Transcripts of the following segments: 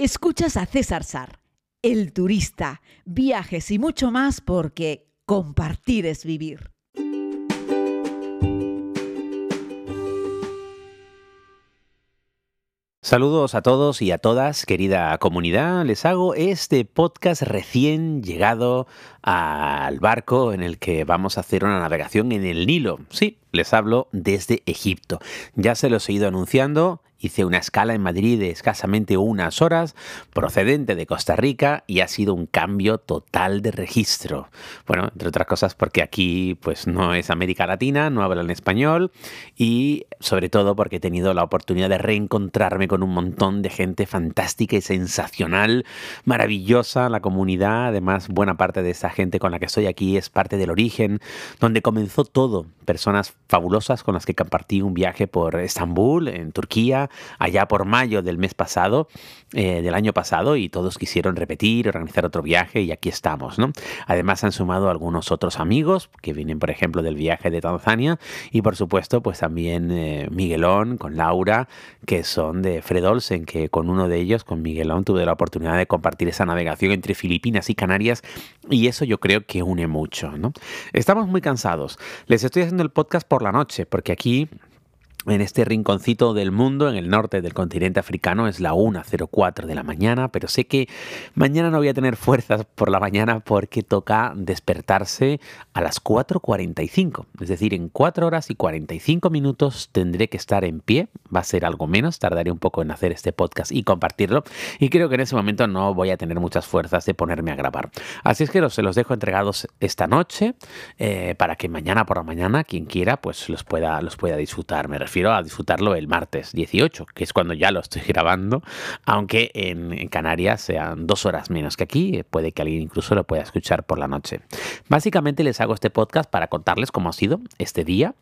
Escuchas a César Sar, el turista, viajes y mucho más porque compartir es vivir. Saludos a todos y a todas, querida comunidad. Les hago este podcast recién llegado al barco en el que vamos a hacer una navegación en el Nilo. Sí, les hablo desde Egipto. Ya se los he ido anunciando Hice una escala en Madrid de escasamente unas horas, procedente de Costa Rica, y ha sido un cambio total de registro. Bueno, entre otras cosas porque aquí pues no es América Latina, no hablan español, y sobre todo porque he tenido la oportunidad de reencontrarme con un montón de gente fantástica y sensacional, maravillosa, la comunidad, además buena parte de esa gente con la que estoy aquí es parte del origen, donde comenzó todo, personas fabulosas con las que compartí un viaje por Estambul, en Turquía, allá por mayo del mes pasado, eh, del año pasado, y todos quisieron repetir, organizar otro viaje, y aquí estamos, ¿no? Además han sumado algunos otros amigos que vienen, por ejemplo, del viaje de Tanzania, y por supuesto, pues también eh, Miguelón con Laura, que son de Fred Olsen, que con uno de ellos, con Miguelón, tuve la oportunidad de compartir esa navegación entre Filipinas y Canarias, y eso yo creo que une mucho, ¿no? Estamos muy cansados. Les estoy haciendo el podcast por la noche, porque aquí en este rinconcito del mundo, en el norte del continente africano, es la 1.04 de la mañana, pero sé que mañana no voy a tener fuerzas por la mañana porque toca despertarse a las 4.45. Es decir, en 4 horas y 45 minutos tendré que estar en pie. Va a ser algo menos, tardaré un poco en hacer este podcast y compartirlo. Y creo que en ese momento no voy a tener muchas fuerzas de ponerme a grabar. Así es que los, se los dejo entregados esta noche eh, para que mañana por la mañana, quien quiera, pues los pueda, los pueda disfrutar. Me refiero a disfrutarlo el martes 18, que es cuando ya lo estoy grabando, aunque en, Canarias sean dos horas menos que aquí, puede que alguien incluso lo pueda escuchar por la noche. Básicamente les hago este podcast para contarles cómo ha sido este día,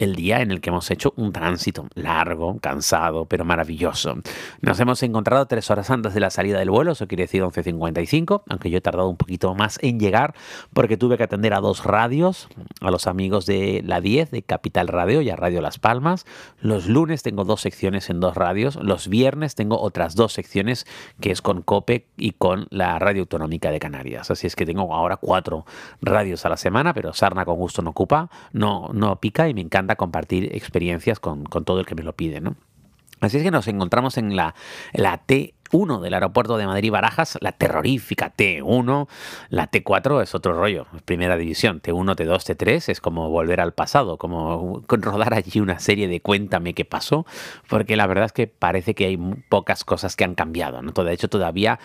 el día en el que hemos hecho un tránsito largo, cansado, pero maravilloso. Nos hemos encontrado tres horas antes de la salida del vuelo, eso quiere decir 11.55, aunque yo he tardado un poquito más en llegar porque tuve que atender a dos radios, a los amigos de la 10 de Capital Radio y a Radio Las Palmas, los lunes tengo dos secciones en dos radios. Los viernes tengo otras dos secciones que es con COPE y con la Radio Autonómica de Canarias. Así es que tengo ahora cuatro radios a la semana, pero Sarna con gusto no ocupa, no, no pica y me encanta compartir experiencias con, todo el que me lo pide. ¿no? Así es que nos encontramos en la, la T 1 del aeropuerto de Madrid-Barajas, la terrorífica T1. La T4 es otro rollo, primera división. T1, T2, T3 es como volver al pasado, como rodar allí una serie de cuéntame qué pasó, porque la verdad es que parece que hay pocas cosas que han cambiado. ¿no? De hecho, todavía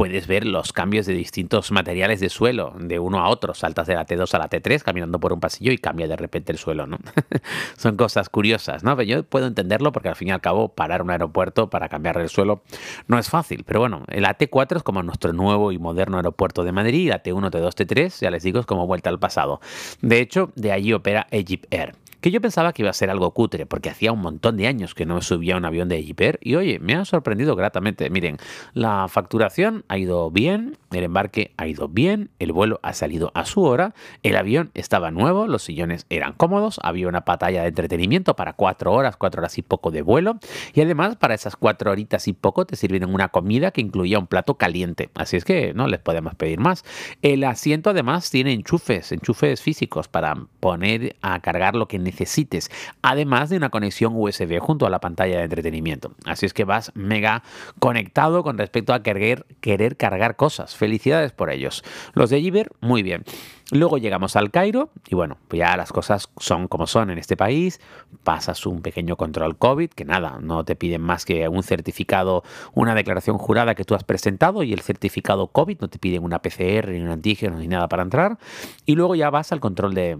puedes ver los cambios de distintos materiales de suelo de uno a otro. Saltas de la T2 a la T3 caminando por un pasillo y cambia de repente el suelo, ¿no? Son cosas curiosas, ¿no? Pero yo puedo entenderlo porque al fin y al cabo parar un aeropuerto para cambiar el suelo no es fácil. Pero bueno, el AT4 es como nuestro nuevo y moderno aeropuerto de Madrid, la T1, T2, T3, ya les digo, es como vuelta al pasado. De hecho, de allí opera Egypt Air que yo pensaba que iba a ser algo cutre, porque hacía un montón de años que no subía un avión de Air y oye, me ha sorprendido gratamente. Miren, la facturación ha ido bien, el embarque ha ido bien, el vuelo ha salido a su hora, el avión estaba nuevo, los sillones eran cómodos, había una pantalla de entretenimiento para cuatro horas, cuatro horas y poco de vuelo, y además para esas cuatro horitas y poco te sirvieron una comida que incluía un plato caliente, así es que no les podemos pedir más. El asiento además tiene enchufes, enchufes físicos para poner a cargar lo que necesites, además de una conexión USB junto a la pantalla de entretenimiento. Así es que vas mega conectado con respecto a querer, querer cargar cosas. Felicidades por ellos. Los de Giver, muy bien. Luego llegamos al Cairo y bueno, pues ya las cosas son como son en este país. Pasas un pequeño control COVID, que nada, no te piden más que un certificado, una declaración jurada que tú has presentado y el certificado COVID, no te piden una PCR ni un antígeno ni nada para entrar. Y luego ya vas al control de,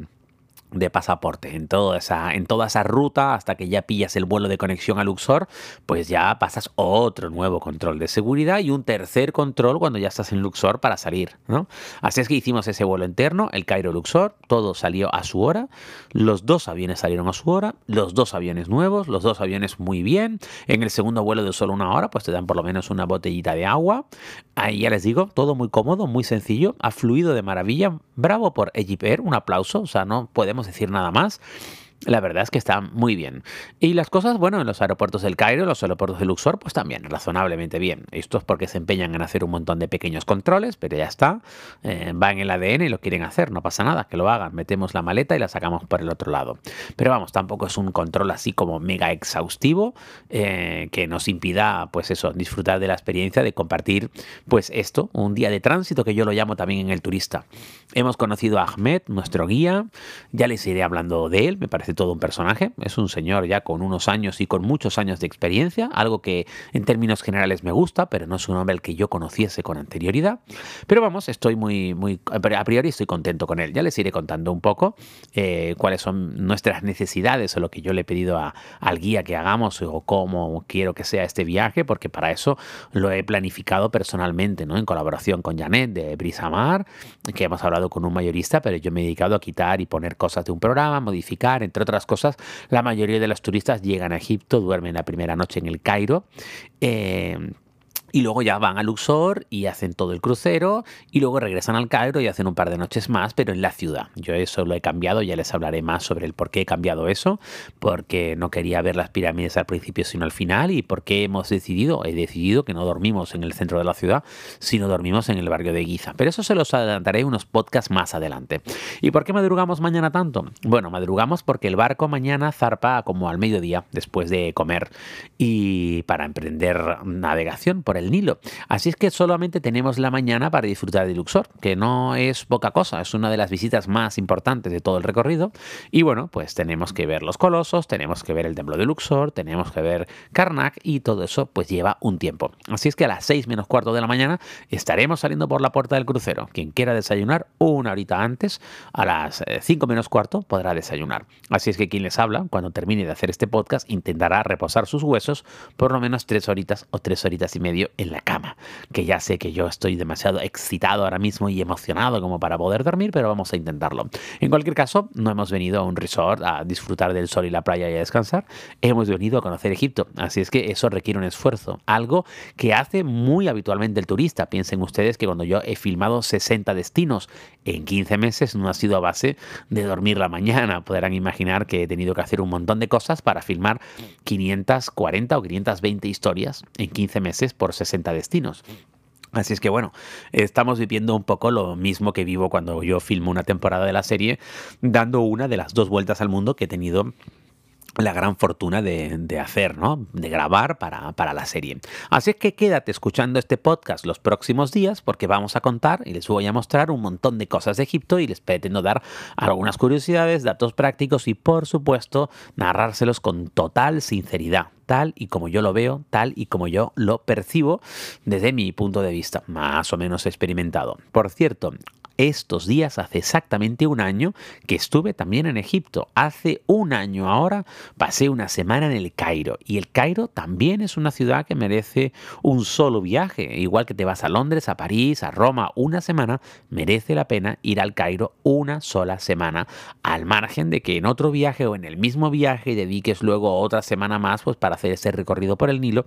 de pasaporte. En toda esa en toda esa ruta hasta que ya pillas el vuelo de conexión a Luxor pues ya pasas otro nuevo control de seguridad y un tercer control cuando ya estás en Luxor para salir ¿no? así es que hicimos ese vuelo interno el Cairo Luxor todo salió a su hora los dos aviones salieron a su hora los dos aviones nuevos los dos aviones muy bien. En el segundo vuelo de solo una hora pues te dan por lo menos una botellita de agua. Ahí ya les digo todo muy cómodo muy sencillo ha fluido de maravilla. Bravo por Egypt un aplauso o sea no podemos decir nada más. La verdad es que está muy bien. Y las cosas, bueno, en los aeropuertos del Cairo, los aeropuertos de Luxor, pues también razonablemente bien. Esto es porque se empeñan en hacer un montón de pequeños controles, pero ya está. Eh, va en el ADN y lo quieren hacer, no pasa nada, que lo hagan. Metemos la maleta y la sacamos por el otro lado. Pero vamos, tampoco es un control así como mega exhaustivo eh, que nos impida, pues eso, disfrutar de la experiencia de compartir, pues esto, un día de tránsito que yo lo llamo también en el turista. Hemos conocido a Ahmed, nuestro guía, ya les iré hablando de él, me parece todo un personaje. Es un señor ya con unos años y con muchos años de experiencia, algo que en términos generales me gusta, pero no es un hombre al que yo conociese con anterioridad. Pero vamos, estoy muy, muy, a priori estoy contento con él. Ya les iré contando un poco eh, cuáles son nuestras necesidades o lo que yo le he pedido al guía que hagamos o cómo quiero que sea este viaje, porque para eso lo he planificado personalmente, ¿no? En colaboración con Janet de Brisamar, que hemos hablado con un mayorista, pero yo me he dedicado a quitar y poner cosas de un programa, modificar, entre otras cosas, la mayoría de los turistas llegan a Egipto, duermen la primera noche en el Cairo. Eh, y luego ya van a Luxor y hacen todo el crucero y luego regresan al Cairo y hacen un par de noches más, pero en la ciudad. Yo eso lo he cambiado, ya les hablaré más sobre el por qué he cambiado eso, porque no quería ver las pirámides al principio sino al final y por qué hemos decidido, he decidido que no dormimos en el centro de la ciudad, sino dormimos en el barrio de Giza. Pero eso se los adelantaré unos podcasts más adelante. ¿Y por qué madrugamos mañana tanto? Bueno, madrugamos porque el barco mañana zarpa como al mediodía después de comer y para emprender navegación por el Nilo. Así es que solamente tenemos la mañana para disfrutar de Luxor, que no es poca cosa, es una de las visitas más importantes de todo el recorrido. Y bueno, pues tenemos que ver los colosos, tenemos que ver el templo de Luxor, tenemos que ver Karnak y todo eso pues lleva un tiempo. Así es que a las 6 menos cuarto de la mañana estaremos saliendo por la puerta del crucero. Quien quiera desayunar una horita antes, a las 5 eh, menos cuarto podrá desayunar. Así es que quien les habla, cuando termine de hacer este podcast, intentará reposar sus huesos por lo menos 3 horitas o 3 horitas y medio en la cama, que ya sé que yo estoy demasiado excitado ahora mismo y emocionado como para poder dormir, pero vamos a intentarlo. En cualquier caso, no hemos venido a un resort a disfrutar del sol y la playa y a descansar, hemos venido a conocer Egipto, así es que eso requiere un esfuerzo, algo que hace muy habitualmente el turista. Piensen ustedes que cuando yo he filmado 60 destinos en 15 meses no ha sido a base de dormir la mañana, podrán imaginar que he tenido que hacer un montón de cosas para filmar 540 o 520 historias en 15 meses por 60 60 destinos. Así es que bueno, estamos viviendo un poco lo mismo que vivo cuando yo filmo una temporada de la serie, dando una de las dos vueltas al mundo que he tenido la gran fortuna de, hacer, ¿no? De grabar para, para, la serie. Así es que quédate escuchando este podcast los próximos días porque vamos a contar y les voy a mostrar un montón de cosas de Egipto y les pretendo dar algunas curiosidades, datos prácticos y por supuesto narrárselos con total sinceridad tal y como yo lo veo, tal y como yo lo percibo desde mi punto de vista, más o menos experimentado. Por cierto, estos días, hace exactamente un año, que estuve también en Egipto. Hace un año ahora pasé una semana en el Cairo. Y el Cairo también es una ciudad que merece un solo viaje. Igual que te vas a Londres, a París, a Roma una semana, merece la pena ir al Cairo una sola semana. Al margen de que en otro viaje o en el mismo viaje dediques luego otra semana más pues, para hacer ese recorrido por el Nilo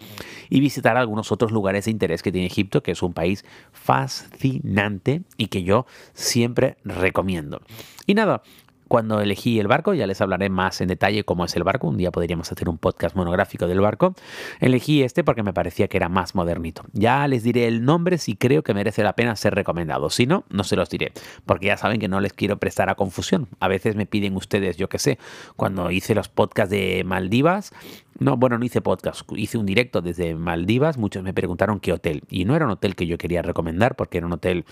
y visitar algunos otros lugares de interés que tiene Egipto, que es un país fascinante y que yo siempre recomiendo. Y nada, cuando elegí el barco, ya les hablaré más en detalle cómo es el barco, un día podríamos hacer un podcast monográfico del barco, elegí este porque me parecía que era más modernito. Ya les diré el nombre si creo que merece la pena ser recomendado, si no, no se los diré, porque ya saben que no les quiero prestar a confusión. A veces me piden ustedes, yo qué sé, cuando hice los podcasts de Maldivas, no, bueno, no hice podcast, hice un directo desde Maldivas, muchos me preguntaron qué hotel. Y no era un hotel que yo quería recomendar porque era un hotel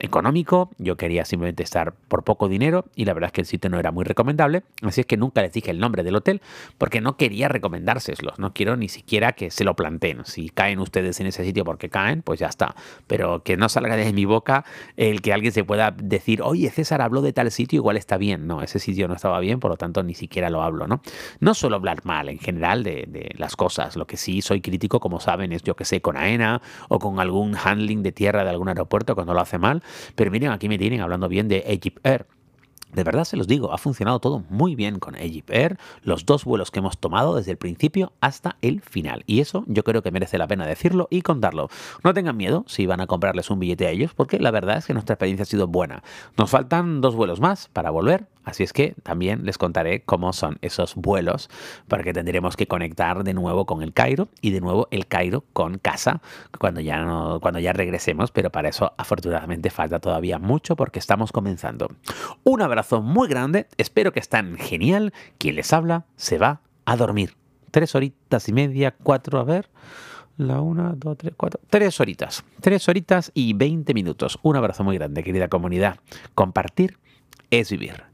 económico, yo quería simplemente estar por poco dinero y la verdad es que el sitio no era muy recomendable. Así es que nunca les dije el nombre del hotel porque no quería recomendárselos, no quiero ni siquiera que se lo planteen. Si caen ustedes en ese sitio porque caen, pues ya está. Pero que no salga de mi boca el que alguien se pueda decir, oye, César habló de tal sitio, igual está bien. No, ese sitio no estaba bien, por lo tanto ni siquiera lo hablo, ¿no? No suelo hablar mal en general de de, las cosas. Lo que sí soy crítico, como saben, es yo que sé, con AENA o con algún handling de tierra de algún aeropuerto cuando lo hace mal. Pero miren, aquí me tienen hablando bien de Egypt Air De verdad se los digo, ha funcionado todo muy bien con Egypt Air, los dos vuelos que hemos tomado desde el principio hasta el final. Y eso yo creo que merece la pena decirlo y contarlo. No tengan miedo si van a comprarles un billete a ellos, porque la verdad es que nuestra experiencia ha sido buena. Nos faltan dos vuelos más para volver, así es que también les contaré cómo son esos vuelos, porque tendremos que conectar de nuevo con el Cairo y de nuevo el Cairo con casa cuando ya, no, cuando ya regresemos, pero para eso afortunadamente falta todavía mucho porque estamos comenzando. Un abrazo muy grande, espero que estén genial. Quien les habla se va a dormir. Tres horitas y media, cuatro, a ver. La una, dos, tres, cuatro. Tres horitas. Tres horitas y veinte minutos. Un abrazo muy grande, querida comunidad. Compartir es vivir.